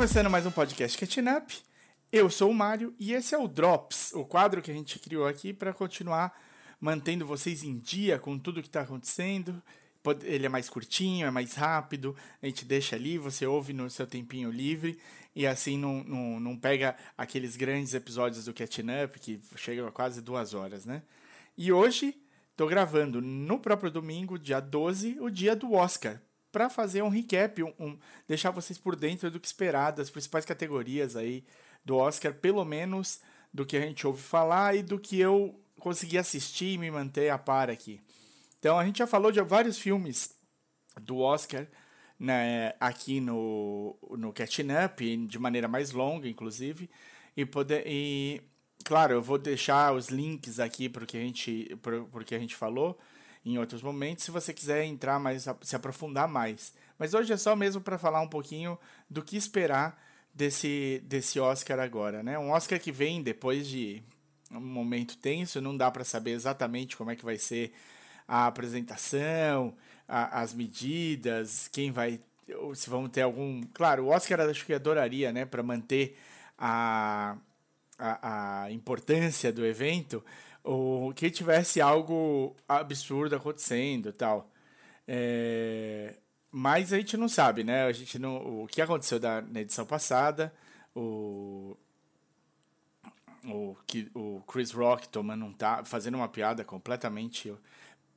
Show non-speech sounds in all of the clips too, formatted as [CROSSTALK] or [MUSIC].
começando mais um podcast Catching Up. Eu sou o Mário e esse é o Drops, o quadro que a gente criou aqui para continuar mantendo vocês em dia com tudo que está acontecendo. Ele é mais curtinho, é mais rápido, a gente deixa ali, você ouve no seu tempinho livre e assim não, não, não pega aqueles grandes episódios do Catching Up que chegam a quase duas horas, né? E hoje estou gravando no próprio domingo, dia 12, o dia do Oscar, para fazer um recap, um, um, deixar vocês por dentro do que esperar das principais categorias aí do Oscar, pelo menos do que a gente ouve falar e do que eu consegui assistir e me manter a par aqui. Então a gente já falou de vários filmes do Oscar né, aqui no, no Catching Up, de maneira mais longa, inclusive. E, poder, e claro, eu vou deixar os links aqui para o que, a gente, falou em outros momentos, se você quiser entrar mais, se aprofundar mais. Mas hoje é só mesmo para falar um pouquinho do que esperar desse, desse Oscar agora, né? Um Oscar que vem depois de um momento tenso, não dá para saber exatamente como é que vai ser a apresentação, a, as medidas, quem vai, se vão ter algum, claro, o Oscar acho que adoraria, né, para manter a, a, a importância do evento, ou que tivesse algo absurdo acontecendo tal. É, mas a gente não sabe, né? A gente não, o que aconteceu da, na edição passada, o, o, que, o Chris Rock tomando um tá, fazendo uma piada completamente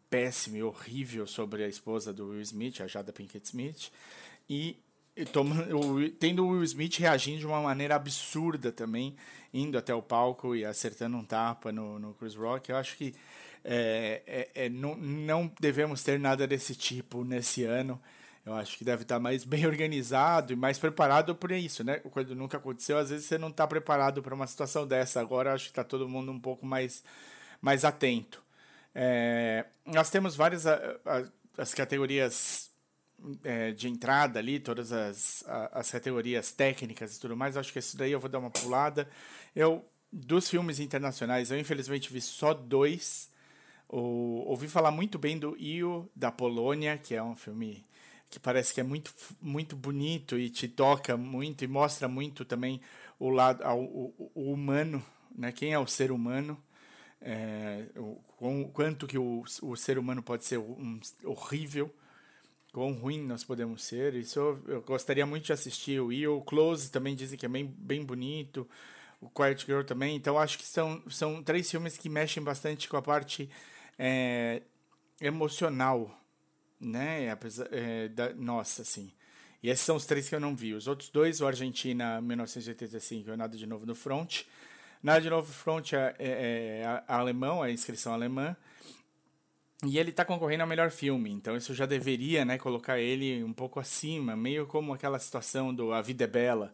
péssima e horrível sobre a esposa do Will Smith, a Jada Pinkett Smith, e tomando, tendo o Will Smith reagindo de uma maneira absurda também, indo até o palco e acertando um tapa no, no Chris Rock. Eu acho que é, é, é, não, não devemos ter nada desse tipo nesse ano. Eu acho que deve estar mais [LAUGHS] bem organizado e mais preparado para isso, né? Quando nunca aconteceu, às vezes você não está preparado para uma situação dessa. Agora acho que está todo mundo um pouco mais, mais atento. É, nós temos várias a, a, as categorias é, de entrada ali, todas as, as categorias técnicas e tudo mais. Acho que isso daí eu vou dar uma pulada. Eu, dos filmes internacionais, eu infelizmente vi só dois. O, ouvi falar muito bem do Io, da Polônia, que é um filme que parece que é muito, muito bonito e te toca muito e mostra muito também o lado o, o, humano, né? Quem é o ser humano? É, o, quanto que o, o ser humano pode ser um, horrível quão ruim nós podemos ser. Isso eu, eu gostaria muito de assistir. O Close também dizem que é bem, bem bonito. O Quiet Girl também. Então acho que são, são três filmes que mexem bastante com a parte é, emocional, né? Apesar, é, da, nossa, assim. E esses são os três que eu não vi. Os outros dois, o Argentina 1985 e Nada de Novo no Front. Nada de Novo no Front é, é, é alemão, é inscrição alemã. E ele está concorrendo ao melhor filme, então isso já deveria né, colocar ele um pouco acima, meio como aquela situação do A Vida é Bela,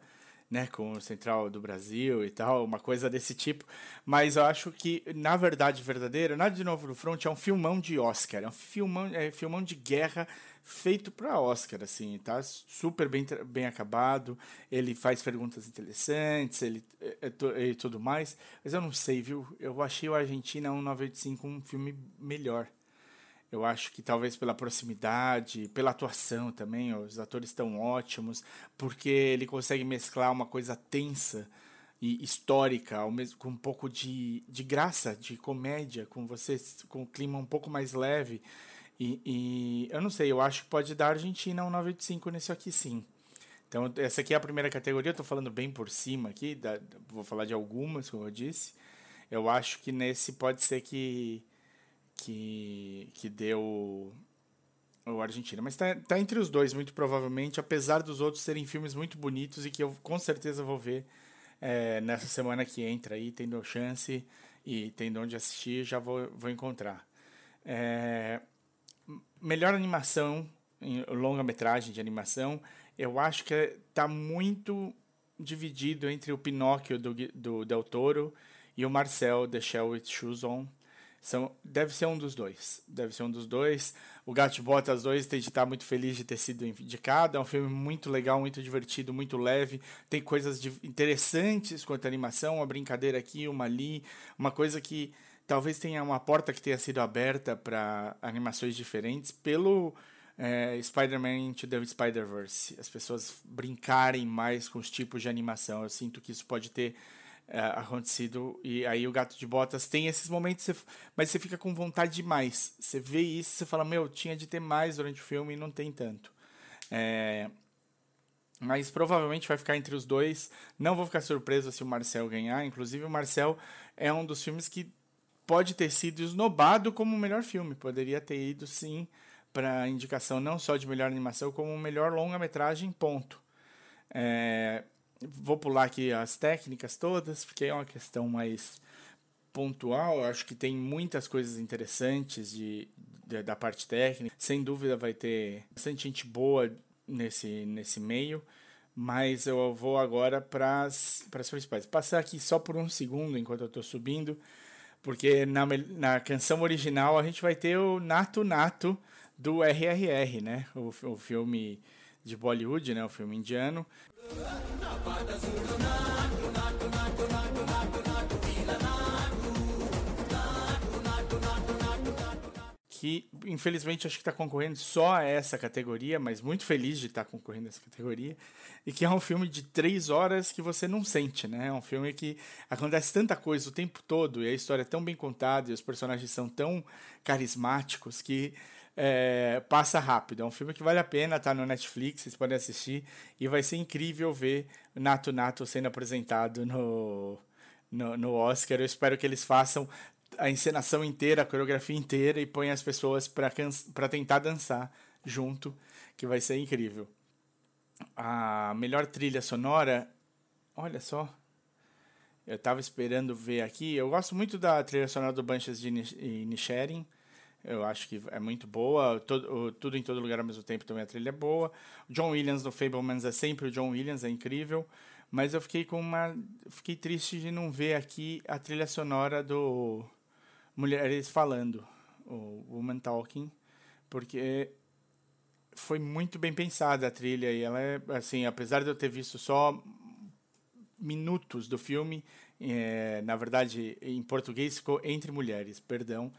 né, com o Central do Brasil e tal, uma coisa desse tipo. Mas eu acho que, na verdade verdadeira, Nada de Novo no Front é um filmão de Oscar, é um filmão, é um filmão de guerra feito para Oscar, assim, tá super bem, bem acabado, ele faz perguntas interessantes, ele e tudo mais, mas eu não sei, viu? Eu achei o Argentina 1985 um filme melhor. Eu acho que talvez pela proximidade, pela atuação também, os atores estão ótimos, porque ele consegue mesclar uma coisa tensa e histórica, ao mesmo com um pouco de, de graça, de comédia, com você com um clima um pouco mais leve. E, e eu não sei, eu acho que pode dar Argentina um 985 nesse aqui sim. Então, essa aqui é a primeira categoria, eu estou falando bem por cima aqui, da, vou falar de algumas, como eu disse. Eu acho que nesse pode ser que que, que deu o Argentina. Mas tá, tá entre os dois, muito provavelmente, apesar dos outros serem filmes muito bonitos e que eu com certeza vou ver é, nessa semana que entra aí, tendo chance e tendo onde assistir, já vou, vou encontrar. É, melhor animação, longa-metragem de animação, eu acho que está muito dividido entre o Pinóquio do, do Del Toro e o Marcel The Shell with Shoes On. São, deve ser um dos dois. Deve ser um dos dois. O Gato Botas 2 tem de estar muito feliz de ter sido indicado. É um filme muito legal, muito divertido, muito leve. Tem coisas de, interessantes quanto à animação, uma brincadeira aqui, uma ali, uma coisa que talvez tenha uma porta que tenha sido aberta para animações diferentes pelo é, Spider-Man Into the Spider-Verse. As pessoas brincarem mais com os tipos de animação. Eu sinto que isso pode ter é, acontecido. E aí o Gato de Botas tem esses momentos, você, mas você fica com vontade demais. Você vê isso, você fala, meu, tinha de ter mais durante o filme e não tem tanto. É, mas provavelmente vai ficar entre os dois. Não vou ficar surpreso se o Marcel ganhar. Inclusive, o Marcel é um dos filmes que pode ter sido esnobado como o melhor filme. Poderia ter ido, sim, para indicação não só de melhor animação, como melhor longa-metragem, ponto. É, vou pular aqui as técnicas todas, porque é uma questão mais pontual. acho que tem muitas coisas interessantes de, de, da parte técnica. Sem dúvida vai ter bastante gente boa nesse, nesse meio. Mas eu vou agora para as principais. Passar aqui só por um segundo enquanto eu estou subindo, porque na, na canção original a gente vai ter o Nato Nato do RRR, né? O, o filme de Bollywood, né? O filme indiano. que infelizmente acho que está concorrendo só a essa categoria, mas muito feliz de estar tá concorrendo a essa categoria, e que é um filme de três horas que você não sente, né? É um filme que acontece tanta coisa o tempo todo, e a história é tão bem contada, e os personagens são tão carismáticos que é, passa rápido. É um filme que vale a pena, tá no Netflix, vocês podem assistir, e vai ser incrível ver Nato Nato sendo apresentado no, no, no Oscar. Eu espero que eles façam a encenação inteira, a coreografia inteira e põe as pessoas para tentar dançar junto, que vai ser incrível. A melhor trilha sonora, olha só, eu estava esperando ver aqui. Eu gosto muito da trilha sonora do Bunches de Nisharin. Eu acho que é muito boa. Todo, tudo em todo lugar ao mesmo tempo também a trilha é boa. John Williams do Fablemans é sempre o John Williams, é incrível. Mas eu fiquei com uma. Fiquei triste de não ver aqui a trilha sonora do mulheres falando, o Woman Talking, porque foi muito bem pensada a trilha e ela é assim, apesar de eu ter visto só minutos do filme, é, na verdade em português ficou entre mulheres, perdão,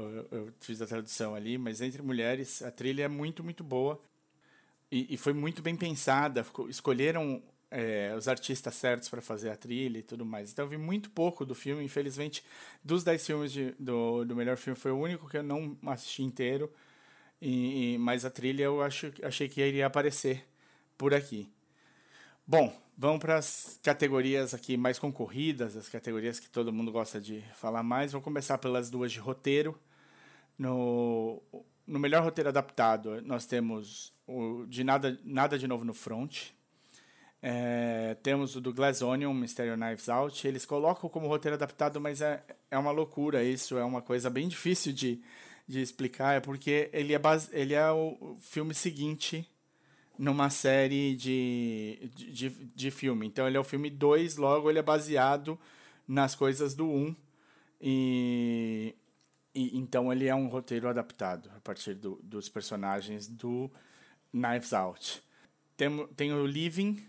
eu, eu, fiz a tradução ali, mas entre mulheres a trilha é muito muito boa e, e foi muito bem pensada, ficou, escolheram é, os artistas certos para fazer a trilha e tudo mais. Então eu vi muito pouco do filme, infelizmente, dos 10 filmes de, do, do melhor filme foi o único que eu não assisti inteiro, e, e, mas a trilha eu acho, achei que iria aparecer por aqui. Bom, vamos para as categorias aqui mais concorridas, as categorias que todo mundo gosta de falar mais. Vou começar pelas duas de roteiro. No, no melhor roteiro adaptado, nós temos o de Nada, Nada de Novo no Front, é, temos o do Glass Onion, Mysterio Knives Out. Eles colocam como roteiro adaptado, mas é, é uma loucura isso. É uma coisa bem difícil de, de explicar. É porque ele é, base, ele é o filme seguinte numa série de, de, de filme. Então ele é o filme 2, logo ele é baseado nas coisas do 1. Um, e, e então ele é um roteiro adaptado a partir do, dos personagens do Knives Out. Tem, tem o Living,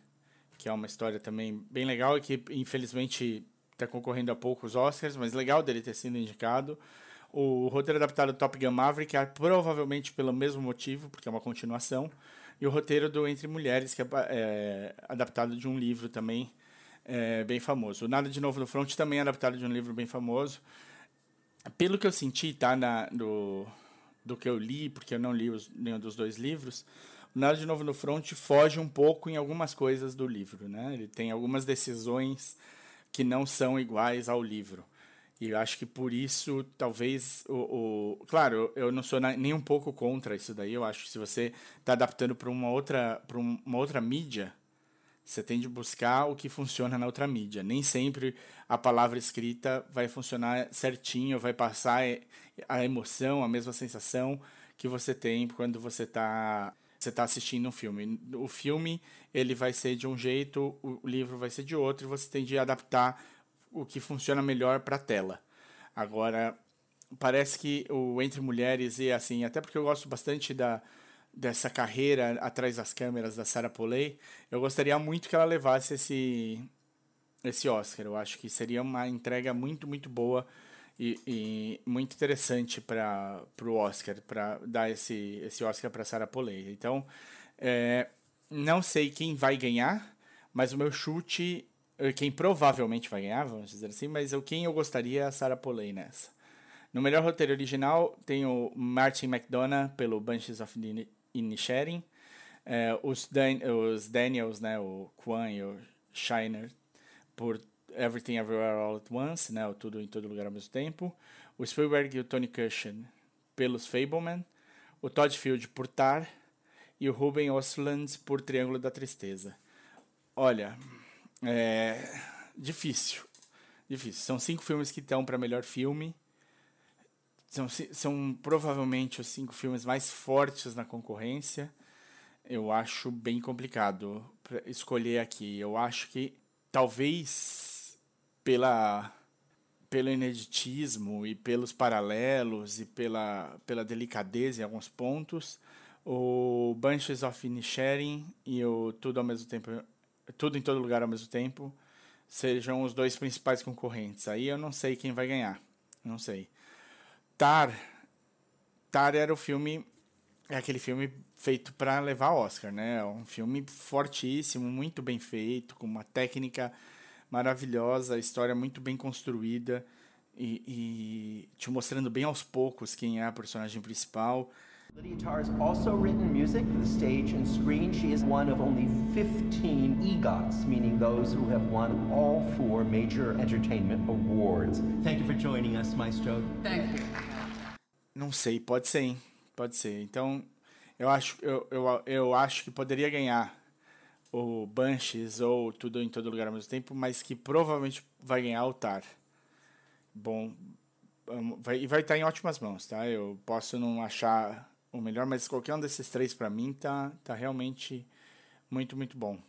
que é uma história também bem legal e que infelizmente está concorrendo a poucos Oscars, mas legal dele ter sido indicado. O roteiro adaptado do Top Gun Maverick é provavelmente pelo mesmo motivo, porque é uma continuação. E o roteiro do Entre Mulheres, que é, é adaptado de um livro também é, bem famoso. O Nada de Novo no Front também é adaptado de um livro bem famoso. Pelo que eu senti, tá, na, do, do que eu li, porque eu não li os, nenhum dos dois livros, Nada de Novo no Front foge um pouco em algumas coisas do livro, né? Ele tem algumas decisões que não são iguais ao livro. E eu acho que por isso, talvez, o, o claro, eu não sou nem um pouco contra isso daí. Eu acho que se você está adaptando para uma outra, uma outra mídia, você tem de buscar o que funciona na outra mídia. Nem sempre a palavra escrita vai funcionar certinho, vai passar a emoção, a mesma sensação que você tem quando você está você está assistindo um filme. O filme ele vai ser de um jeito, o livro vai ser de outro, e você tem de adaptar o que funciona melhor para a tela. Agora, parece que o Entre Mulheres e assim, até porque eu gosto bastante da dessa carreira atrás das câmeras da Sarah Polley, eu gostaria muito que ela levasse esse esse Oscar. Eu acho que seria uma entrega muito muito boa e, e muito interessante para o Oscar, para dar esse, esse Oscar para Sarah Polley. Então, é, não sei quem vai ganhar, mas o meu chute, eh, quem provavelmente vai ganhar, vamos dizer assim, mas eu, quem eu gostaria é a Sarah Polley nessa. No melhor roteiro original tem o Martin McDonough pelo Bunches of Inisherin, é, os, Dan, os Daniels, né, o Kwan e o Shiner por Everything Everywhere All at Once, né, o Tudo em Todo Lugar ao mesmo tempo, o Spielberg e o Tony Cushion pelos Fableman, o Todd Field por Tar e o Ruben Ostlund por Triângulo da Tristeza. Olha, é difícil, difícil. São cinco filmes que estão para melhor filme. São, são provavelmente os cinco filmes mais fortes na concorrência. Eu acho bem complicado escolher aqui. Eu acho que talvez pela pelo ineditismo e pelos paralelos e pela, pela delicadeza em alguns pontos, o Bunches of Inisherin e o Tudo ao mesmo tempo, Tudo em todo lugar ao mesmo tempo, sejam os dois principais concorrentes. Aí eu não sei quem vai ganhar, não sei. Tar, Tar era o filme, é aquele filme feito para levar Oscar, né? É um filme fortíssimo, muito bem feito, com uma técnica maravilhosa, história muito bem construída e, e te mostrando bem aos poucos quem é a personagem principal. Lydia Tarr has also written music for the stage and screen. She is one of only 15 EGOTs, meaning those who have won all four major entertainment awards. Thank you for joining us, Maestro. Thank you. Não sei, pode ser, hein? Pode ser. Então, eu acho, eu, eu, eu acho que poderia ganhar o Banshees ou Tudo em Todo Lugar ao mesmo tempo, mas que provavelmente vai ganhar o Tar. Bom, vai, e vai estar em ótimas mãos, tá? Eu posso não achar o melhor, mas qualquer um desses três para mim tá, tá realmente muito, muito bom.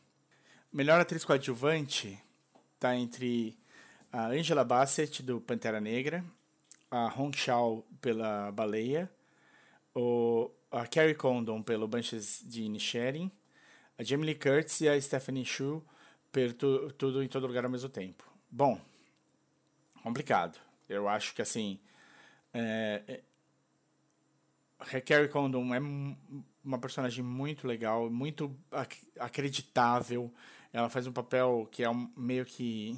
Melhor atriz coadjuvante tá entre a Angela Bassett, do Pantera Negra, a Hong Shao pela Baleia, o, a Carrie Condon pelo Bunches de Inisherin, a Jamie Lee Curtis e a Stephanie Shu por tu, Tudo em Todo Lugar ao mesmo tempo. Bom, complicado. Eu acho que assim. É, é, Carrie Condon é uma personagem muito legal, muito ac acreditável. Ela faz um papel que é um, meio que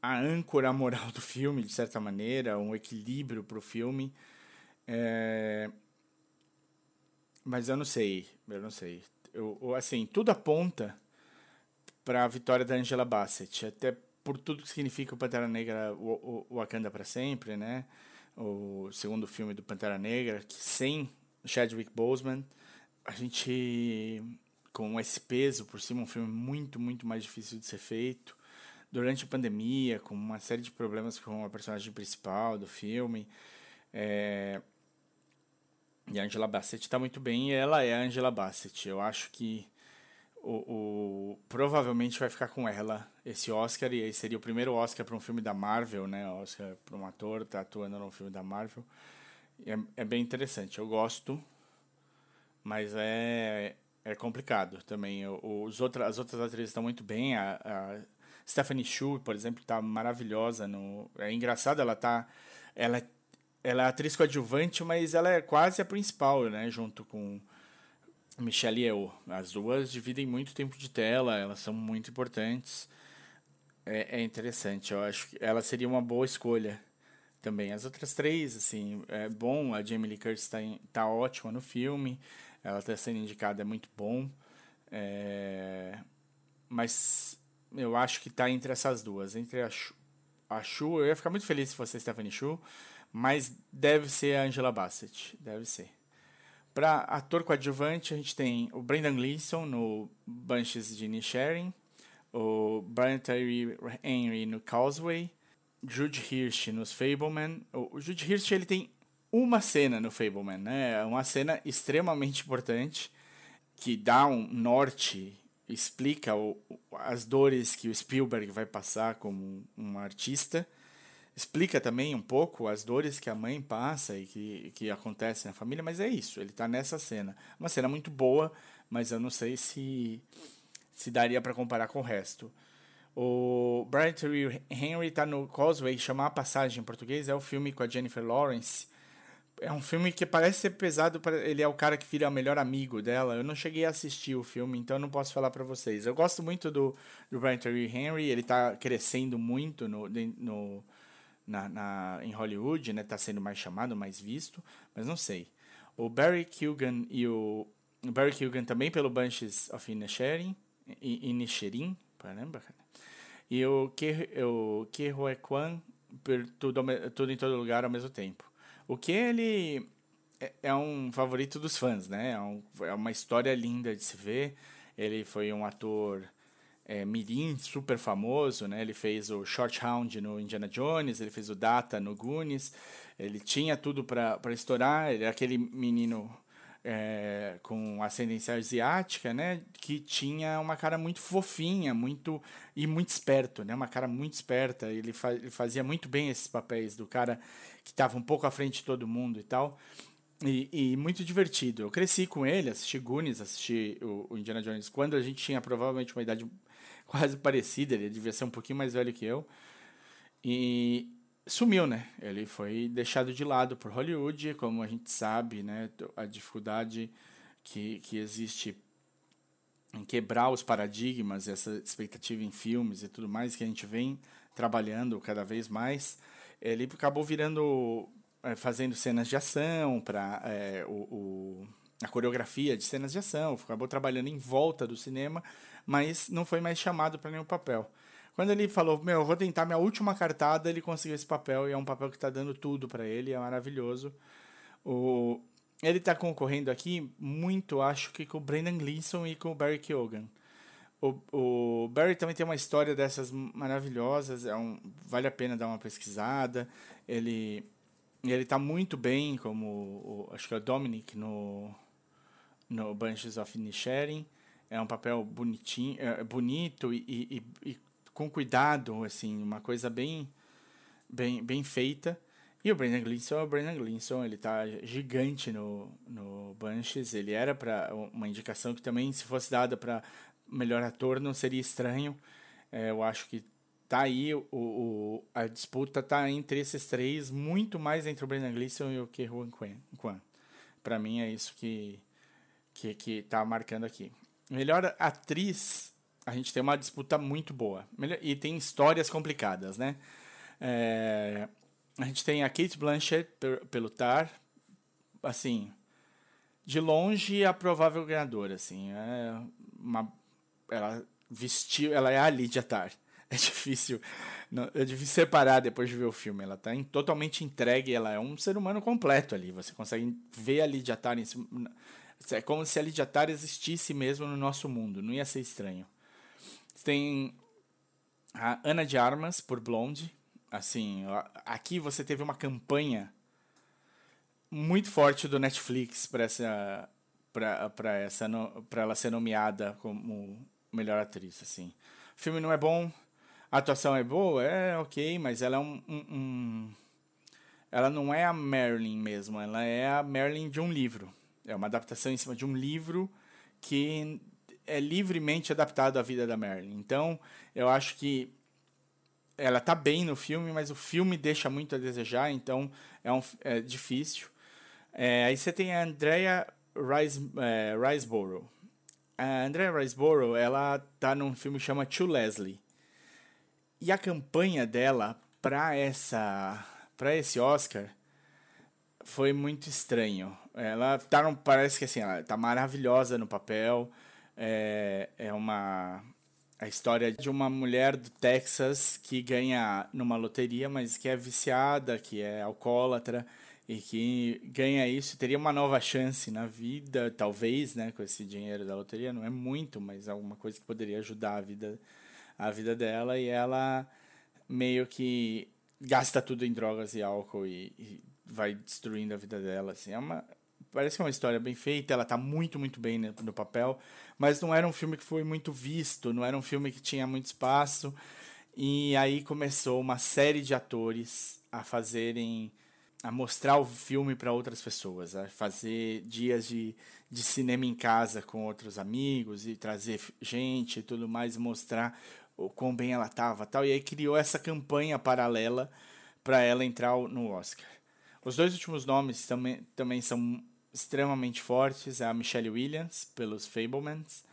a âncora moral do filme, de certa maneira, um equilíbrio para o filme. É, mas eu não sei, eu não sei. Eu, assim, tudo aponta para a vitória da Angela Bassett, até por tudo que significa o Pantera Negra, o, o Wakanda para sempre, né? O segundo filme do Pantera Negra, que sem Chadwick Boseman, a gente com esse peso por cima, um filme muito, muito mais difícil de ser feito. Durante a pandemia, com uma série de problemas com a personagem principal do filme. É, e a Angela Bassett está muito bem e ela é a Angela Bassett. Eu acho que o, o, provavelmente vai ficar com ela esse Oscar e seria o primeiro Oscar para um filme da Marvel, né? Oscar para um ator tá atuando num filme da Marvel. É, é bem interessante. Eu gosto, mas é é complicado também. Os outra, as outras atrizes estão muito bem. A, a Stephanie Shu, por exemplo, está maravilhosa. No, é engraçado, ela tá. Ela ela é atriz coadjuvante, mas ela é quase a principal, né? Junto com Michelle Yeoh. As duas dividem muito tempo de tela, elas são muito importantes. É, é interessante, eu acho que ela seria uma boa escolha também. As outras três, assim, é bom. A Jamie Lee Curtis está tá ótima no filme. Ela está sendo indicada, é muito bom. É... Mas eu acho que está entre essas duas. Entre a Shu, a Shu, eu ia ficar muito feliz se fosse a Stephanie Shu, mas deve ser a Angela Bassett, deve ser. Para ator coadjuvante, a gente tem o Brendan Gleeson no Bunches de Inisherin, o Brian Tyree Henry no Causeway, Jude Hirsch nos Fableman. O Jude Hirsch ele tem uma cena no Fableman, né? Uma cena extremamente importante que dá um norte, explica o, as dores que o Spielberg vai passar como um artista explica também um pouco as dores que a mãe passa e que, que acontecem na família, mas é isso, ele está nessa cena. Uma cena muito boa, mas eu não sei se, se daria para comparar com o resto. O Brian Tyree Henry tá no Causeway, chamar a passagem em português, é o filme com a Jennifer Lawrence. É um filme que parece ser pesado, ele é o cara que vira o melhor amigo dela. Eu não cheguei a assistir o filme, então não posso falar para vocês. Eu gosto muito do, do Brian Tyree Henry, ele tá crescendo muito no, no, na, na, em Hollywood, né? Tá sendo mais chamado, mais visto, mas não sei. O Barry Keoghan e o, o Barry Keoghan também pelo Bunches of Inisherin, Inisherin, caramba, cara. E o Ke, o Ke Kwan por tudo, tudo em todo lugar ao mesmo tempo. O que ele é, é um favorito dos fãs, né? É, um, é, uma história linda de se ver. Ele foi um ator é, mirim super famoso, né? Ele fez o Short Hound no Indiana Jones, ele fez o Data no Goonies. Ele tinha tudo para estourar. Ele é aquele menino é, com ascendência asiática, né? Que tinha uma cara muito fofinha, muito e muito esperto, né? Uma cara muito esperta. Ele, fa ele fazia muito bem esses papéis do cara que estava um pouco à frente de todo mundo e tal. E, e, muito divertido. Eu cresci com ele, assisti Goonies, assisti o, o, Indiana Jones quando a gente tinha provavelmente uma idade [LAUGHS] quase parecida. Ele devia ser um pouquinho mais velho que eu. E, sumiu, né? Ele foi deixado de lado por Hollywood, como a gente sabe, né? A dificuldade que, que existe em quebrar os paradigmas, essa expectativa em filmes e tudo mais que a gente vem trabalhando cada vez mais. Ele acabou virando, é, fazendo cenas de ação para é, o, o, a coreografia de cenas de ação, acabou trabalhando em volta do cinema, mas não foi mais chamado para nenhum papel. Quando ele falou, meu, eu vou tentar minha última cartada, ele conseguiu esse papel e é um papel que está dando tudo para ele, é maravilhoso. O, ele está concorrendo aqui muito, acho que com o Brendan Gleeson e com o Barry Keoghan. O, o Barry também tem uma história dessas maravilhosas, é um, vale a pena dar uma pesquisada. Ele ele está muito bem, como o, acho que é o Dominic no, no Bunches of Inisherin. É um papel bonitinho, é, bonito e, e, e com cuidado, assim, uma coisa bem, bem, bem feita. E o Brandon Gleeson é o Brandon Gleeson, ele tá gigante no, no Bunches, ele era para uma indicação que também, se fosse dada para melhor ator, não seria estranho. É, eu acho que tá aí, o, o, a disputa tá entre esses três, muito mais entre o Brandon Gleeson e o Ke Huy Quan. Para mim é isso que, que, que tá marcando aqui. Melhor atriz a gente tem uma disputa muito boa. E tem histórias complicadas, né? É, a gente tem a Kate Blanchett pelo Tar, assim, de longe a provável ganhadora, assim, é uma, ela vestiu, ela é a Lydia Tar. [LAUGHS] É difícil, é difícil separar depois de ver o filme. Ela está totalmente entregue, ela é um ser humano completo ali. Você consegue ver a Lydia Tar em é como se a Lydia Tar existisse mesmo no nosso mundo, não ia ser estranho. Tem a Ana de Armas por Blonde. Assim, aqui você teve uma campanha muito forte do Netflix para essa para essa para ela ser nomeada como melhor atriz assim. O filme não é bom, a atuação é boa, é ok, mas ela é um, um, um ela não é a Marilyn mesmo, ela é a Marilyn de um livro. É uma adaptação em cima de um livro que é livremente adaptado à vida da Marilyn. Então, eu acho que ela tá bem no filme, mas o filme deixa muito a desejar, então é, um, é difícil. É, aí você tem a Andrea Rice, é, Riseborough. A Andrea Riseborough, ela tá num filme que chama To Leslie. E a campanha dela para essa para esse Oscar foi muito estranho. Ela tá, parece que assim, ela tá maravilhosa no papel. É, é uma a história de uma mulher do Texas que ganha numa loteria, mas que é viciada, que é alcoólatra e que ganha isso, teria uma nova chance na vida, talvez, né, com esse dinheiro da loteria, não é muito, mas é alguma coisa que poderia ajudar a vida a vida dela. E ela meio que gasta tudo em drogas e álcool e, e vai destruindo a vida dela, assim, é uma parece que é uma história bem feita, ela tá muito, muito bem no, no papel, mas não era um filme que foi muito visto, não era um filme que tinha muito espaço. E aí começou uma série de atores a fazerem a mostrar o filme para outras pessoas, a fazer dias de, de cinema em casa com outros amigos e trazer gente e tudo mais, mostrar o quão bem ela tava tal. E aí criou essa campanha paralela para ela entrar no Oscar. Os dois últimos nomes também, também são extremamente fortes. É a Michelle Williams, pelos Fablemans.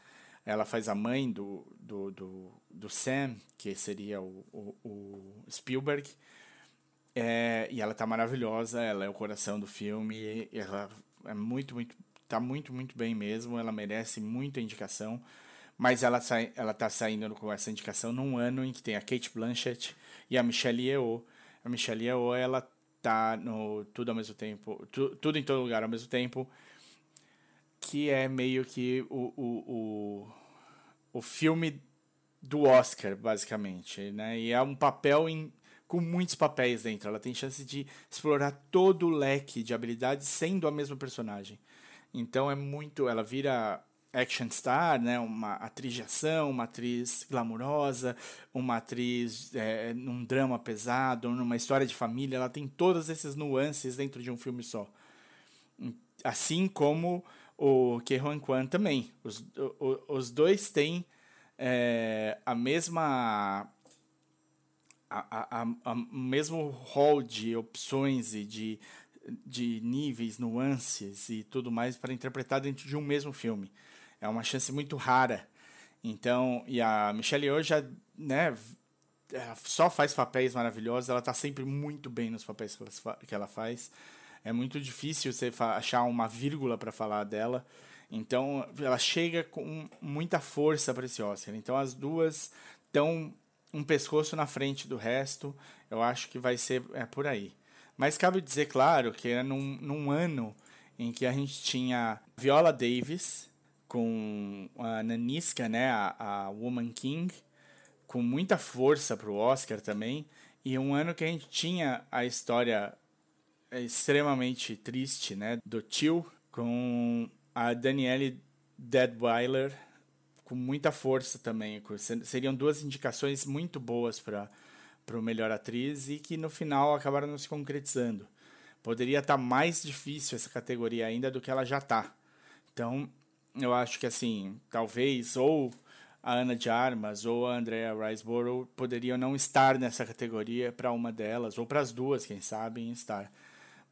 Ela faz a mãe do, do, do, do Sam, que seria o, o, o Spielberg. É, e ela tá maravilhosa, ela é o coração do filme, ela é muito, muito, tá muito, muito bem mesmo, ela merece muita indicação, mas ela, sai, ela tá saindo com essa indicação num ano em que tem a Kate Blanchett e a Michelle Yeoh. A Michelle Yeoh, ela tá no Tudo ao mesmo tempo, tu, Tudo em Todo Lugar ao mesmo tempo, que é meio que o, o, o, o filme do Oscar, basicamente, né? E é um papel em com muitos papéis dentro. Ela tem chance de explorar todo o leque de habilidades sendo a mesma personagem. Então é muito. Ela vira action star, né? Uma atriz de ação, uma atriz glamurosa, uma atriz é, num drama pesado, numa história de família. Ela tem todas essas nuances dentro de um filme só. Assim como o Ke Huy Quan também. Os, os dois têm é, a mesma a, a, a, mesmo hall de opções e de, de níveis, nuances e tudo mais para interpretar dentro de um mesmo filme. É uma chance muito rara. Então, e a Michelle Yeoh já, né, só faz papéis maravilhosos, ela está sempre muito bem nos papéis que ela, que ela faz. É muito difícil você achar uma vírgula para falar dela. Então, ela chega com muita força para esse Oscar. Então, as duas estão um pescoço na frente do resto, eu acho que vai ser é, por aí. Mas cabe dizer, claro, que era num, num ano em que a gente tinha Viola Davis com a Nanisca, né, a, a Woman King, com muita força para o Oscar também, e um ano que a gente tinha a história extremamente triste, né, do tio com a Danielle Deadweiler com muita força também. Seriam duas indicações muito boas para o melhor atriz e que no final acabaram não se concretizando. Poderia estar tá mais difícil essa categoria ainda do que ela já está. Então, eu acho que assim, talvez ou a Ana de Armas ou a Andrea Riseborough poderiam não estar nessa categoria para uma delas, ou para as duas, quem sabe, estar.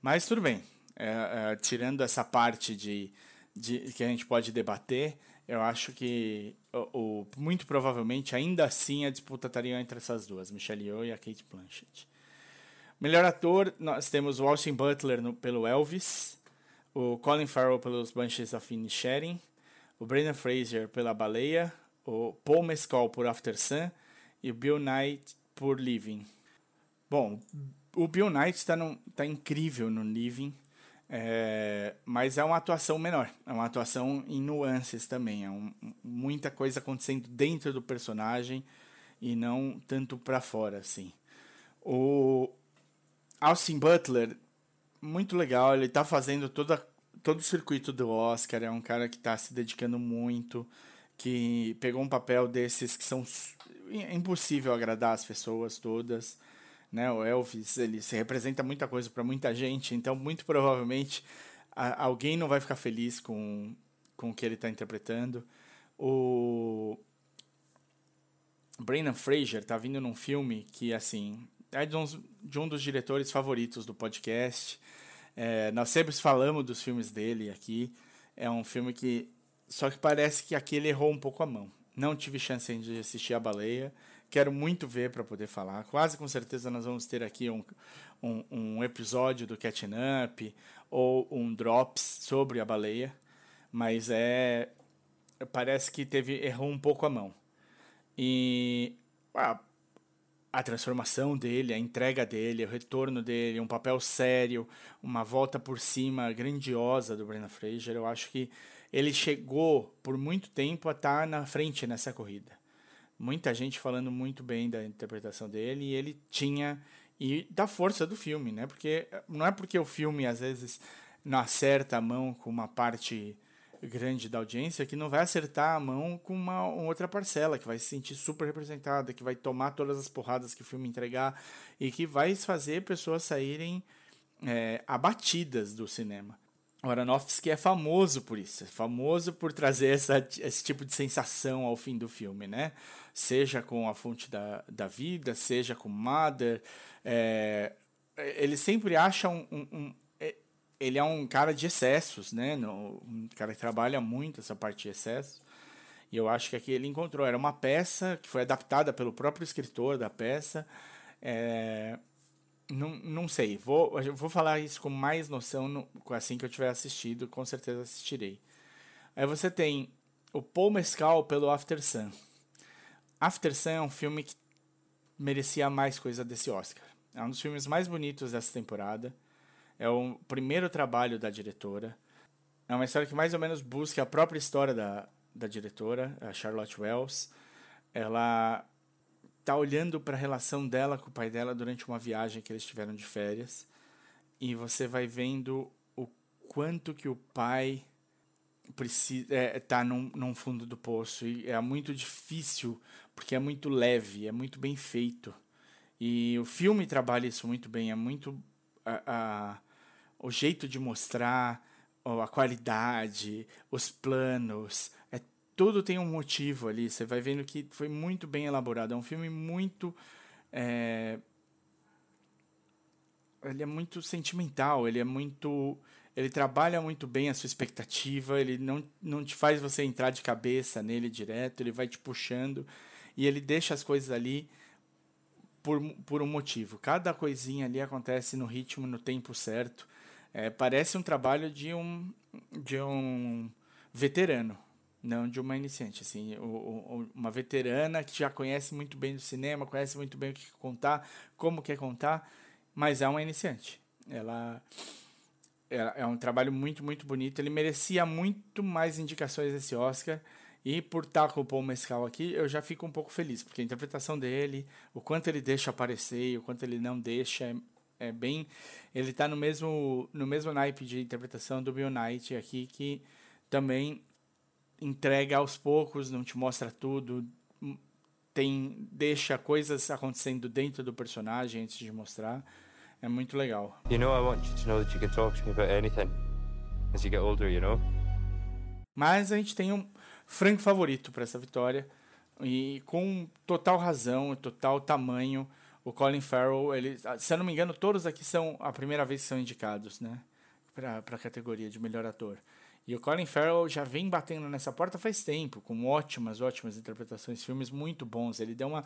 Mas tudo bem. É, é, tirando essa parte de, de que a gente pode debater, eu acho que o, muito provavelmente ainda assim a disputa estaria entre essas duas, Michelle Yeoh e a Kate Blanchett. Melhor ator, nós temos o Austin Butler no, pelo Elvis, o Colin Farrell pelos Banshees of Inisherin, o Brendan Fraser pela Baleia, o Paul Mescal por After Sun e o Bill Knight por Living. Bom, o Bill Knight está tá incrível no Living. É, mas é uma atuação menor, é uma atuação em nuances também, é um, muita coisa acontecendo dentro do personagem e não tanto para fora, assim. O Austin Butler, muito legal, ele tá fazendo toda, todo o circuito do Oscar, é um cara que está se dedicando muito, que pegou um papel desses que são impossível agradar as pessoas todas, né? O Elvis, ele se representa muita coisa para muita gente, então muito provavelmente a, alguém não vai ficar feliz com, com o que ele está interpretando. O Brandon Fraser tá vindo num filme que, assim, é de, uns, de um dos diretores favoritos do podcast. É, nós sempre falamos dos filmes dele aqui. É um filme que. Só que parece que aqui ele errou um pouco a mão. Não tive chance de assistir A Baleia. Quero muito ver para poder falar. Quase com certeza nós vamos ter aqui um, um, um episódio do Catching Up ou um Drops sobre a baleia. Mas é. Parece que teve errou um pouco a mão. E a, a transformação dele, a entrega dele, o retorno dele, um papel sério, uma volta por cima grandiosa do Brendan Fraser, eu acho que ele chegou por muito tempo a estar na frente nessa corrida muita gente falando muito bem da interpretação dele e ele tinha e da força do filme, né? Porque não é porque o filme às vezes não acerta a mão com uma parte grande da audiência que não vai acertar a mão com uma, outra parcela que vai se sentir super representada, que vai tomar todas as porradas que o filme entregar e que vai fazer pessoas saírem é, abatidas do cinema. O Aronofsky é famoso por isso, é famoso por trazer essa, esse tipo de sensação ao fim do filme, né? Seja com A Fonte da, da Vida, seja com Mother. É, ele sempre acha um, um, Ele é um cara de excessos, né? Um cara que trabalha muito essa parte de excessos. E eu acho que aqui ele encontrou. Era uma peça que foi adaptada pelo próprio escritor da peça. É, não, não sei, vou, vou falar isso com mais noção no, assim que eu tiver assistido, com certeza assistirei. Aí você tem o Paul Mescal pelo After Sun. After Sun é um filme que merecia mais coisa desse Oscar. É um dos filmes mais bonitos dessa temporada. É o primeiro trabalho da diretora. É uma história que mais ou menos busca a própria história da, da diretora, a Charlotte Wells. Ela tá olhando para a relação dela com o pai dela durante uma viagem que eles tiveram de férias e você vai vendo o quanto que o pai precisa é, tá num, num fundo do poço e é muito difícil porque é muito leve é muito bem feito e o filme trabalha isso muito bem é muito a, a o jeito de mostrar a qualidade os planos é tudo tem um motivo ali. Você vai vendo que foi muito bem elaborado. É um filme muito. É... Ele é muito sentimental, ele é muito. Ele trabalha muito bem a sua expectativa, ele não, não te faz você entrar de cabeça nele direto, ele vai te puxando e ele deixa as coisas ali por, por um motivo. Cada coisinha ali acontece no ritmo, no tempo certo. É, parece um trabalho de um, de um veterano, não de uma iniciante, assim, uma veterana que já conhece muito bem do cinema, conhece muito bem o que contar, como quer contar, mas é uma iniciante. Ela, é um trabalho muito, muito bonito. Ele merecia muito mais indicações desse Oscar. E por estar com o Paul Mescal aqui, eu já fico um pouco feliz, porque a interpretação dele, o quanto ele deixa aparecer, o quanto ele não deixa, é, bem. Ele está no mesmo, no mesmo naipe de interpretação do Bill Knight aqui, que também entrega aos poucos, não te mostra tudo, tem deixa coisas acontecendo dentro do personagem antes de mostrar. É muito legal. You know, I want you to know that you can talk to me about anything as you get older, you know. Mas a gente tem um franco favorito para essa vitória e com total razão, total tamanho, o Colin Farrell, ele, se eu não me engano, todos aqui são a primeira vez que são indicados, né, para a categoria de melhor ator. E o Colin Farrell já vem batendo nessa porta faz tempo, com ótimas, ótimas interpretações, filmes muito bons. Ele deu uma,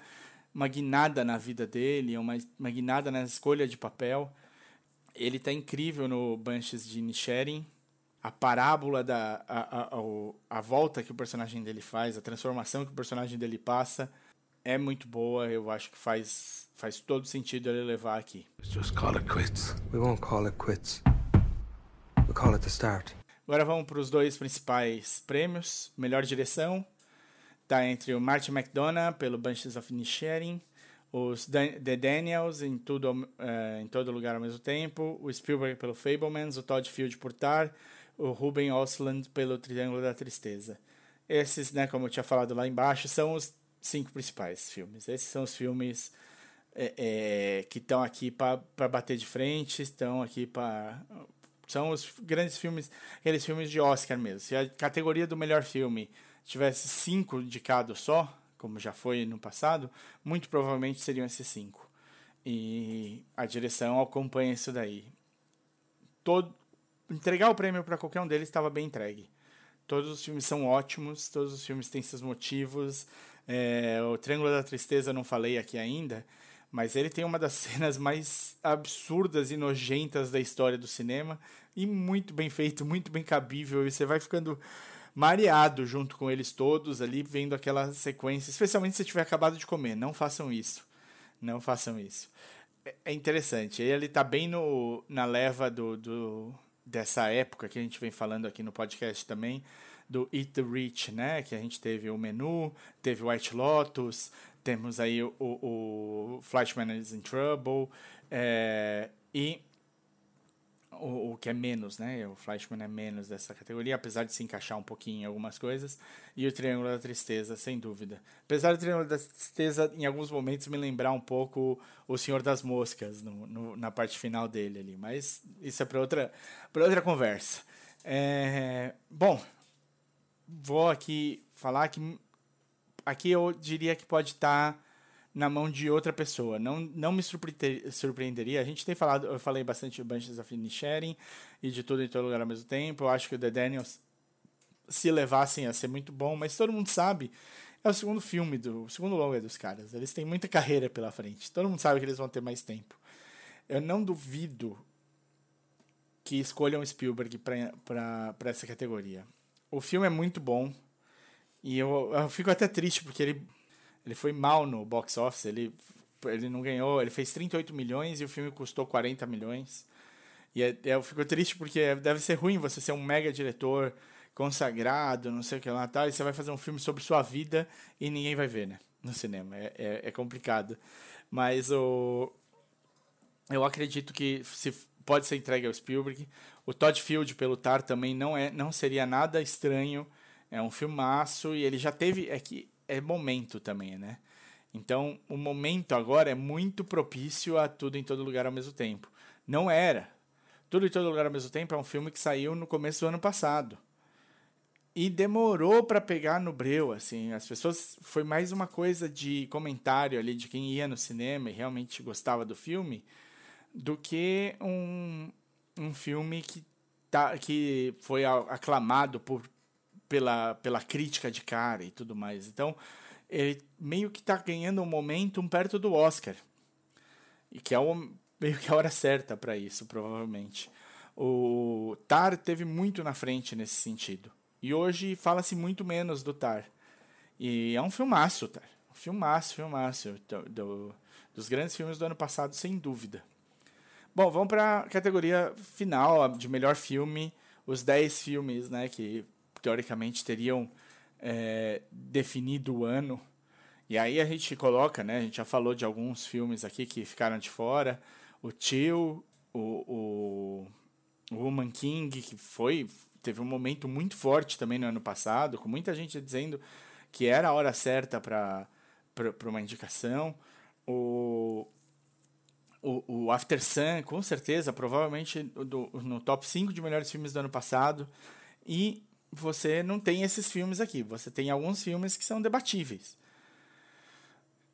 uma guinada na vida dele, uma, uma guinada na escolha de papel. Ele tá incrível no Banshees de Nisharin. A parábola da a, a, a, a volta que o personagem dele faz, a transformação que o personagem dele passa, é muito boa. Eu acho que faz, faz todo sentido ele levar aqui. just call it quits. We won't call it quits. We'll call it the start. Agora vamos para os dois principais prêmios. Melhor direção está entre o Martin McDonagh pelo Bunches of Inisherin, os The Daniels em tudo uh, em todo lugar ao mesmo tempo, o Spielberg pelo Fablemans, o Todd Field por Tar, o Ruben Osland pelo Triângulo da Tristeza. Esses, né, como eu tinha falado lá embaixo, são os cinco principais filmes. Esses são os filmes é, é, que estão aqui para bater de frente, estão aqui para são os grandes filmes, aqueles filmes de Oscar mesmo. Se a categoria do melhor filme tivesse cinco indicados só, como já foi no passado, muito provavelmente seriam esses cinco. E a direção acompanha isso daí. Todo, entregar o prêmio para qualquer um deles estava bem entregue. Todos os filmes são ótimos, todos os filmes têm seus motivos. É, o Triângulo da Tristeza não falei aqui ainda, mas ele tem uma das [LAUGHS] cenas mais absurdas e nojentas da história do cinema e muito bem feito, muito bem cabível, e você vai ficando mareado junto com eles todos ali, vendo aquela sequência, especialmente se tiver acabado de comer. Não façam isso. Não façam isso. É, é interessante. Ele está bem no, na leva do, do, dessa época que a gente vem falando aqui no podcast também, do Eat the Rich, né? Que a gente teve o menu, teve White Lotus, temos aí o, o, is in Trouble é, e o, o, que é menos, né? O Flashman é menos dessa categoria, apesar de se encaixar um pouquinho em algumas coisas. E o Triângulo da Tristeza, sem dúvida. Apesar do Triângulo da Tristeza, em alguns momentos, me lembrar um pouco o Senhor das Moscas no, no na parte final dele ali. Mas isso é para outra, outra conversa. É, bom, vou aqui falar que aqui eu diria que pode estar tá na mão de outra pessoa. Não, não me surpreenderia. A gente tem falado, eu falei bastante de Banshees of Inisherin e de tudo em todo lugar ao mesmo tempo. Eu acho que o The Daniels se levassem a ser muito bom, mas todo mundo sabe, é o segundo filme do, o segundo longa dos caras. Eles têm muita carreira pela frente. Todo mundo sabe que eles vão ter mais tempo. Eu não duvido que escolham Spielberg para essa categoria. O filme é muito bom. E eu, eu fico até triste porque ele ele foi mal no box office, ele, ele não ganhou, ele fez 38 milhões e o filme custou 40 milhões. E é, eu fico triste porque deve ser ruim você ser um mega diretor consagrado, não sei o que lá, tá, e você vai fazer um filme sobre sua vida e ninguém vai ver, né? No cinema. É, é, é complicado. Mas o. Eu acredito que se pode ser entregue ao Spielberg. O Todd Field pelo Tar também não é não seria nada estranho. É um filmaço e ele já teve é que é momento também, né? Então, o momento agora é muito propício a tudo em todo lugar ao mesmo tempo. Não era. Tudo em todo lugar ao mesmo tempo é um filme que saiu no começo do ano passado. E demorou para pegar no breu, assim. As pessoas foi mais uma coisa de comentário ali de quem ia no cinema e realmente gostava do filme, do que um, um filme que tá que foi aclamado por pela, pela crítica de cara e tudo mais. Então, ele meio que está ganhando um momentum perto do Oscar. E que é o, meio que a hora certa para isso, provavelmente. O Tar teve muito na frente nesse sentido. E hoje fala-se muito menos do Tar. E é um filmaço, Tar. Um filmaço, filmaço. Do, do, dos grandes filmes do ano passado, sem dúvida. Bom, vamos para a categoria final de melhor filme. Os 10 filmes né, que teoricamente teriam é, definido o ano. E aí a gente coloca, né? A gente já falou de alguns filmes aqui que ficaram de fora. O Tio, o, o, Woman King, que foi teve um momento muito forte também no ano passado, com muita gente dizendo que era a hora certa para uma indicação. O, o, o After Sun, com certeza, provavelmente do, no top 5 de melhores filmes do ano passado. E você não tem esses filmes aqui. Você tem alguns filmes que são debatíveis.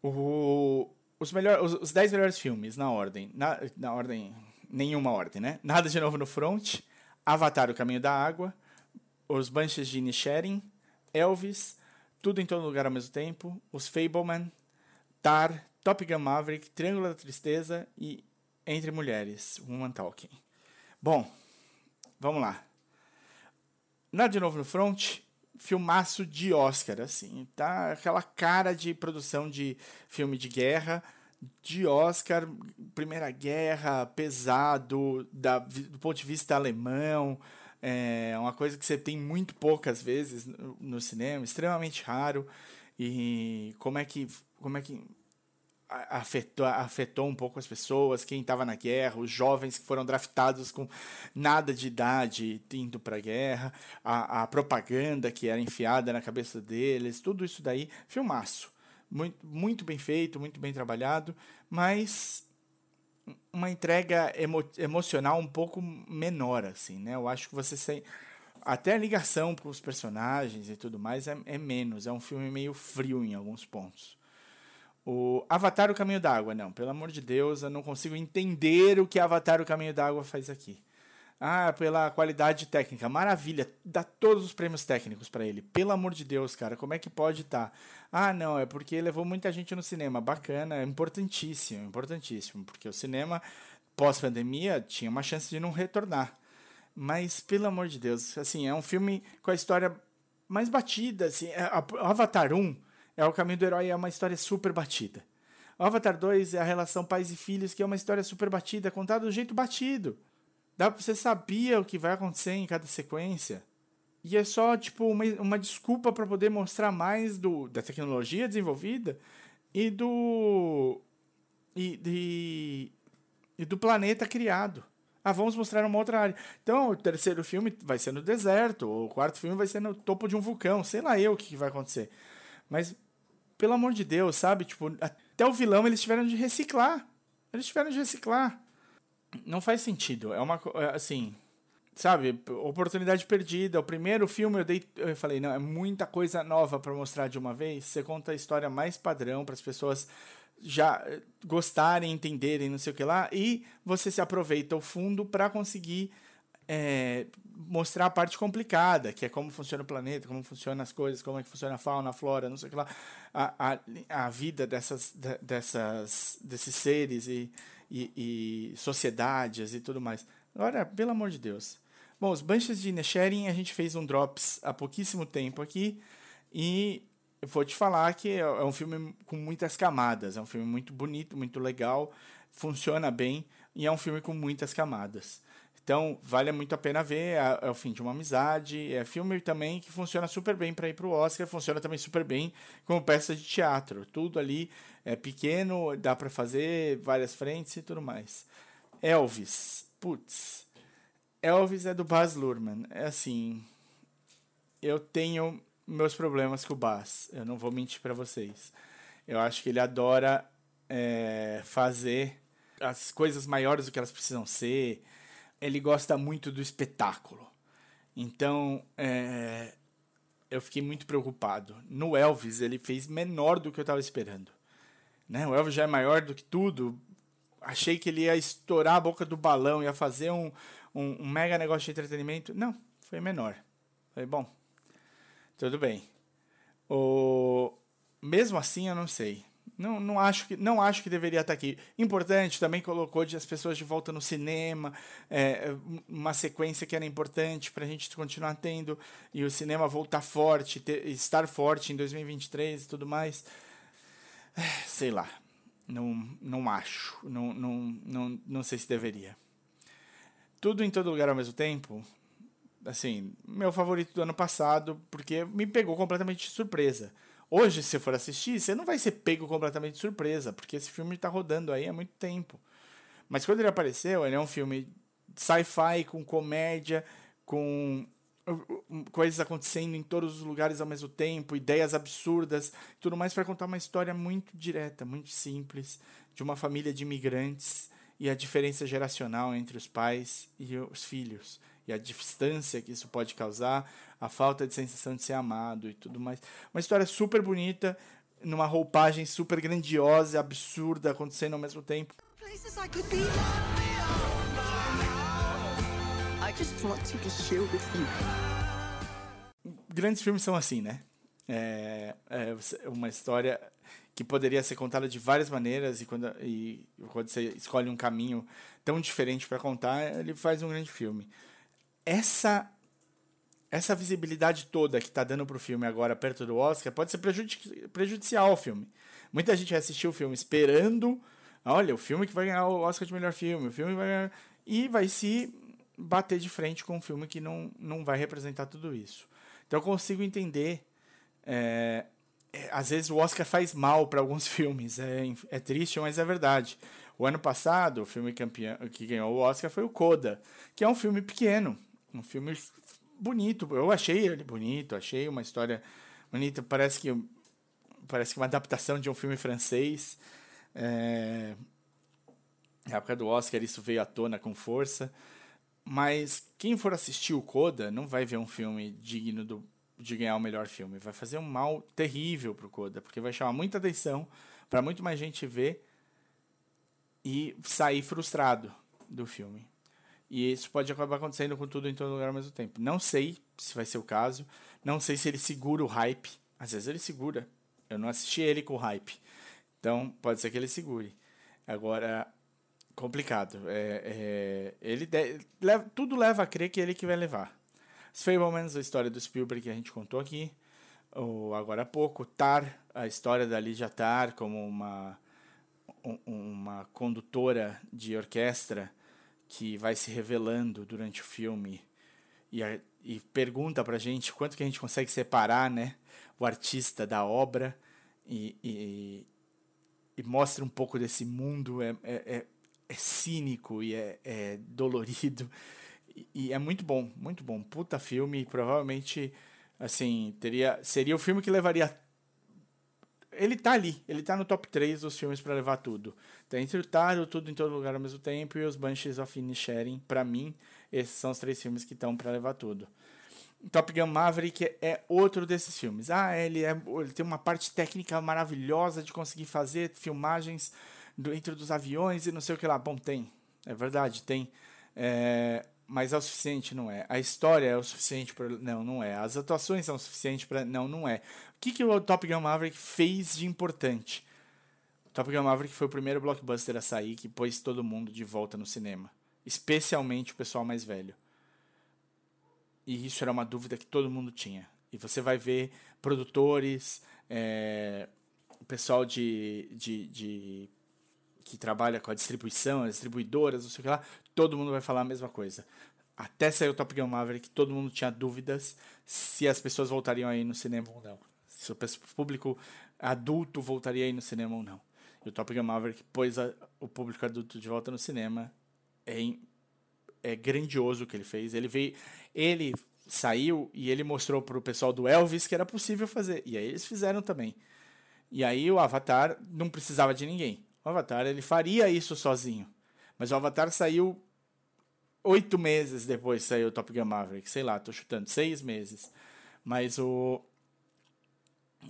O, os, melhor, os, os 10 melhores filmes na ordem. Na, na ordem. Nenhuma ordem, né? Nada de novo no front. Avatar O Caminho da Água. Os Banshees de Inisherin. Elvis. Tudo em todo lugar ao mesmo tempo. Os Fableman. Tar. Top Gun Maverick. Triângulo da Tristeza. E Entre Mulheres. Woman Talking. Bom, vamos lá. Nada de novo no front, filmaço de Oscar, assim, tá? Aquela cara de produção de filme de guerra, de Oscar, Primeira Guerra, pesado, da, do ponto de vista alemão, é uma coisa que você tem muito poucas vezes no cinema, extremamente raro, e como é que, como é que afetou, afetou um pouco as pessoas, quem estava na guerra, os jovens que foram draftados com nada de idade indo para a guerra, a propaganda que era enfiada na cabeça deles, tudo isso daí, filmaço. Muito, muito bem feito, muito bem trabalhado, mas uma entrega emo, emocional um pouco menor, assim, né? Eu acho que você sem até a ligação com os personagens e tudo mais é, é menos, é um filme meio frio em alguns pontos. O Avatar o Caminho d'Água, não, pelo amor de Deus, eu não consigo entender o que Avatar o Caminho d'Água faz aqui. Ah, pela qualidade técnica, maravilha, dá todos os prêmios técnicos para ele. Pelo amor de Deus, cara, como é que pode estar? Tá? Ah, não, é porque levou muita gente no cinema, bacana, é importantíssimo, importantíssimo, porque o cinema pós-pandemia tinha uma chance de não retornar. Mas pelo amor de Deus, assim, é um filme com a história mais batida, assim, é, Avatar 1 é o caminho do herói, é uma história super batida. Avatar 2 é a relação pais e filhos, que é uma história super batida, contada do jeito batido. Dá, você sabia o que vai acontecer em cada sequência. E é só, tipo, uma, uma desculpa para poder mostrar mais do, da tecnologia desenvolvida e do. E, de, e do planeta criado. Ah, vamos mostrar uma outra área. Então, o terceiro filme vai ser no deserto, o quarto filme vai ser no topo de um vulcão, sei lá eu o que vai acontecer. Mas, pelo amor de Deus, sabe? Tipo, até o vilão eles tiveram de reciclar. Eles tiveram de reciclar. Não faz sentido. É uma. É, assim. sabe, oportunidade perdida. O primeiro filme eu dei, eu falei, não, é muita coisa nova para mostrar de uma vez. Você conta a história mais padrão para as pessoas já eh, gostarem, entenderem, não sei o que lá, e você se aproveita o fundo para conseguir é, mostrar a parte complicada, que é como funciona o planeta, como funcionam as coisas, como é que funciona a fauna, a flora, não sei o que lá, a, a, a vida dessas, dessas, desses seres e, e, e sociedades e tudo mais. Agora, pelo amor de Deus. Bom, os Banshees de Inisherin a gente fez um drops há pouquíssimo tempo aqui e eu vou te falar que é, é um filme com muitas camadas, é um filme muito bonito, muito legal, funciona bem e é um filme com muitas camadas. Então, vale muito a pena ver, é, é o fim de uma amizade, é filme também que funciona super bem para ir para o Oscar, funciona também super bem como peça de teatro. Tudo ali é pequeno, dá para fazer várias frentes e tudo mais. Elvis, putz, Elvis é do Baz Luhrmann, é assim, eu tenho meus problemas com o Baz, eu não vou mentir para vocês. Eu acho que ele adora é, fazer as coisas maiores do que elas precisam ser, ele gosta muito do espetáculo. Então, é, eu fiquei muito preocupado. No Elvis, ele fez menor do que eu estava esperando. Né? O Elvis já é maior do que tudo. Achei que ele ia estourar a boca do balão, ia fazer um, um, um mega negócio de entretenimento. Não, foi menor. Foi bom. Tudo bem. O... Mesmo assim, eu não sei. Não, não, acho que, não acho que deveria estar aqui. Importante, também colocou de as pessoas de volta no cinema, é, uma sequência que era importante para a gente continuar tendo, e o cinema voltar forte, ter, estar forte em 2023 e tudo mais. É, sei lá. Não, não acho. Não, não, não, não sei se deveria. Tudo em todo lugar ao mesmo tempo. Assim, meu favorito do ano passado, porque me pegou completamente de surpresa Hoje, se for assistir, você não vai ser pego completamente de surpresa, porque esse filme está rodando aí há muito tempo. Mas quando ele apareceu, ele é um filme sci-fi, com comédia, com uh, coisas acontecendo em todos os lugares ao mesmo tempo, ideias absurdas, tudo mais para contar uma história muito direta, muito simples, de uma família de imigrantes e a diferença geracional entre os pais e os filhos e a distância que isso pode causar, a falta de sensação de ser amado e tudo mais. Uma história super bonita, numa roupagem super grandiosa, absurda, acontecendo ao mesmo tempo. Grandes filmes são assim, né? É, é uma história que poderia ser contada de várias maneiras e quando, e quando você escolhe um caminho tão diferente para contar, ele faz um grande filme essa essa visibilidade toda que está dando pro filme agora perto do Oscar pode ser prejudici prejudicial ao filme. Muita gente vai assistir o filme esperando, olha, o filme que vai ganhar o Oscar de melhor filme, o filme vai ganhar, e vai se bater de frente com um filme que não, não vai representar tudo isso. Então eu consigo entender. É, é, às vezes o Oscar faz mal para alguns [LAUGHS] filmes, é, é triste, mas é verdade. O ano passado, o filme campeão, que ganhou o Oscar foi o Coda, que é um filme pequeno, um filme bonito. Eu achei ele bonito, achei uma história bonita. Parece que parece que uma adaptação de um filme francês. É... Na época do Oscar isso veio à tona com força. Mas quem for assistir o Coda não vai ver um filme digno do, de ganhar o melhor filme. Vai fazer um mal terrível pro Coda, porque vai chamar muita atenção para muito mais gente ver e sair frustrado do filme. E isso pode acabar acontecendo com tudo em todo lugar ao mesmo tempo. Não sei se vai ser o caso. Não sei se ele segura o hype. Às vezes ele segura. Eu não assisti ele com hype. Então, pode ser que ele segure. Agora, complicado. É, é, ele de, leva, tudo leva a crer que é ele que vai levar. Os Fablemans, a história do Spielberg que a gente contou aqui. Ou agora há pouco. Tar, a história da Lydia Tar como uma, uma condutora de orquestra que vai se revelando durante o filme e, a, e pergunta pra gente quanto que a gente consegue separar né, o artista da obra e, e, e mostra um pouco desse mundo. É, é, é, é cínico e é, é dolorido. E, e, é muito bom, muito bom. Puta filme, provavelmente assim, teria seria o filme que levaria ele tá ali, ele tá no top 3 dos filmes para levar tudo. Tá entre o Taro, Tudo em Todo Lugar ao mesmo tempo e os Banshees of Inisherin. Para mim, esses são os três filmes que estão para levar tudo. Top Gun Maverick é outro desses filmes. Ah, ele, é, ele tem uma parte técnica maravilhosa de conseguir fazer filmagens dentro dos aviões e não sei o que lá. Bom, tem. É verdade, tem. É, mas é o suficiente, não é. A história é o suficiente para. Não, não é. As atuações são o suficiente para. Não, não é. O que, que o Top Gun Maverick fez de importante? O Top Gun Maverick foi o primeiro blockbuster a sair que pôs todo mundo de volta no cinema. Especialmente o pessoal mais velho. E isso era uma dúvida que todo mundo tinha. E você vai ver produtores, é, pessoal de, de, de que trabalha com a distribuição, as distribuidoras, não sei o que lá, todo mundo vai falar a mesma coisa. Até sair o Top Gun Maverick, todo mundo tinha dúvidas se as pessoas voltariam aí no cinema ou não. Se o público adulto voltaria aí no cinema ou não. E o Top Gun Maverick pôs a, o público adulto de volta no cinema. É, é grandioso o que ele fez. Ele veio, ele saiu e ele mostrou pro pessoal do Elvis que era possível fazer. E aí eles fizeram também. E aí o Avatar não precisava de ninguém. O Avatar ele faria isso sozinho. Mas o Avatar saiu oito meses depois saiu o Top Gun Maverick. Sei lá, tô chutando, seis meses. Mas o.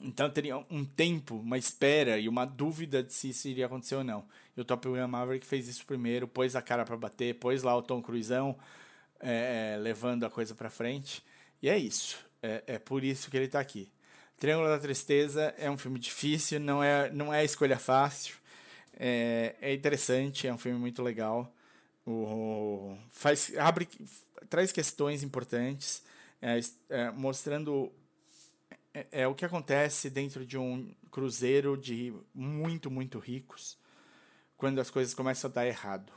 Então teria um tempo, uma espera e uma dúvida de se isso iria acontecer ou não. E o Top Gun Maverick fez isso primeiro, pôs a cara para bater, pôs lá o Tom Cruizão é, levando a coisa para frente. E é isso. É, é por isso que ele está aqui. Triângulo da Tristeza é um filme difícil, não é, não é escolha fácil. É, é interessante, é um filme muito legal. O, faz, abre, traz questões importantes, é, é, mostrando é, é, o que acontece dentro de um cruzeiro de muito, muito ricos, quando as coisas começam a dar errado.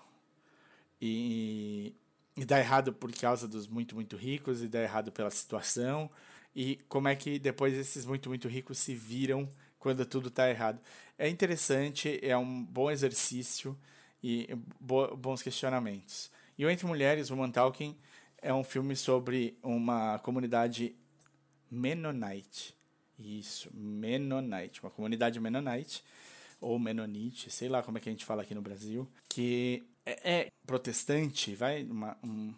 E, e dá errado por causa dos muito, muito ricos, e dá errado pela situação, e como é que depois esses muito, muito ricos se viram quando tudo está errado. É interessante, é um bom exercício e bo bons questionamentos. E o Entre Mulheres, Woman Talking, é um filme sobre uma comunidade Mennonite. Isso, Mennonite, uma comunidade Mennonite, ou Menonite, sei lá como é que a gente fala aqui no Brasil, que é, é protestante, vai, uma, um,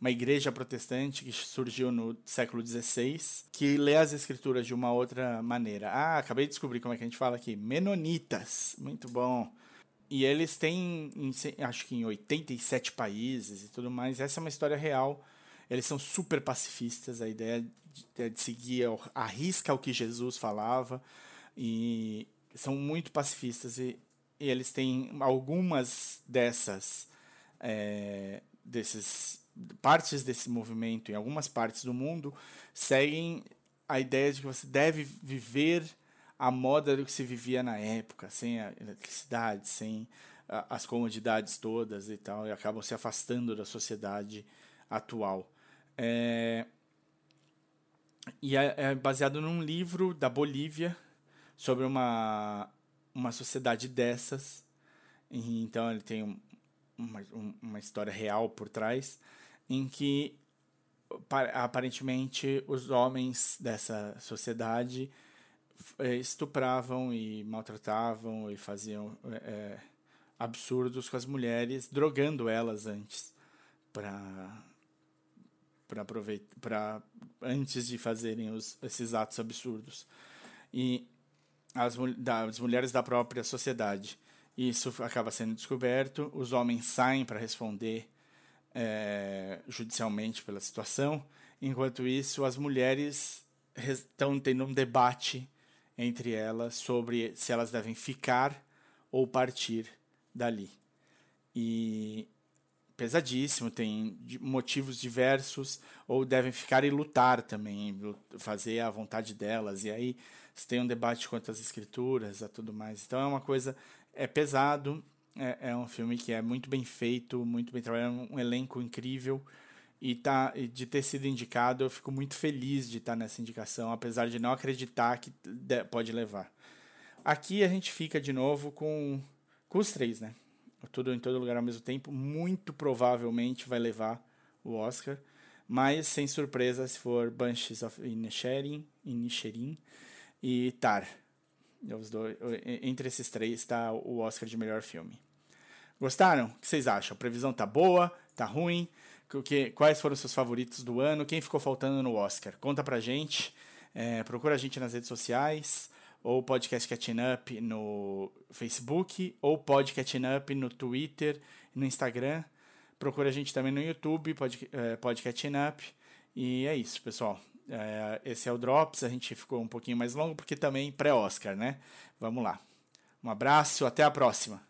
uma igreja protestante que surgiu no século XVI, que lê as escrituras de uma outra maneira. Ah, acabei de descobrir como é que a gente fala aqui. Menonitas. Muito bom. E eles têm, acho que em 87 países e tudo mais. Essa é uma história real. Eles são super pacifistas. A ideia de, é de seguir a risca o que Jesus falava. E são muito pacifistas. E, e eles têm algumas dessas. É, desses partes desse movimento, em algumas partes do mundo, seguem a ideia de que você deve viver a moda do que se vivia na época, sem a eletricidade, sem a, as comodidades todas e tal, e acabam se afastando da sociedade atual. É, e é, é baseado num livro da Bolívia sobre uma, uma sociedade dessas. E, então ele tem um, uma, uma história real por trás em que aparentemente os homens dessa sociedade eh, estupravam e maltratavam e faziam é, absurdos com as mulheres, drogando elas antes para para aproveitar antes de fazerem os, esses atos absurdos. E as, da, as mulheres da própria sociedade. Isso acaba sendo descoberto os homens saem para responder é, judicialmente pela situação. Enquanto isso, as mulheres estão tendo um debate entre elas sobre se elas devem ficar ou partir dali. E pesadíssimo, tem motivos diversos, ou devem ficar e lutar também, fazer a vontade delas. E aí tem um debate quanto às escrituras, a tudo mais. Então é uma coisa, é pesado, é, é um filme que é muito bem feito, muito bem trabalhado, um elenco incrível. E tá, de ter sido indicado, eu fico muito feliz de estar nessa indicação, apesar de não acreditar que pode levar. Aqui a gente fica de novo com, com os três, né? Tudo em todo lugar ao mesmo tempo. Muito provavelmente vai levar o Oscar, mas sem surpresa se for Banshees of Inisherin, Inisherin e Tar. Os dois, entre esses três está o Oscar de melhor filme. Gostaram? O que vocês acham? A previsão tá boa? Tá ruim? Que, quais foram os seus favoritos do ano? Quem ficou faltando no Oscar? Conta pra gente. É, procura a gente nas redes sociais, ou Podcast Catching Up no Facebook, ou Podcast Up no Twitter no Instagram. Procura a gente também no YouTube, Pod, é, Podcast Up. E é isso, pessoal. É, esse é o Drops. A gente ficou um pouquinho mais longo porque também pré-Oscar, né? Vamos lá. Um abraço, até a próxima.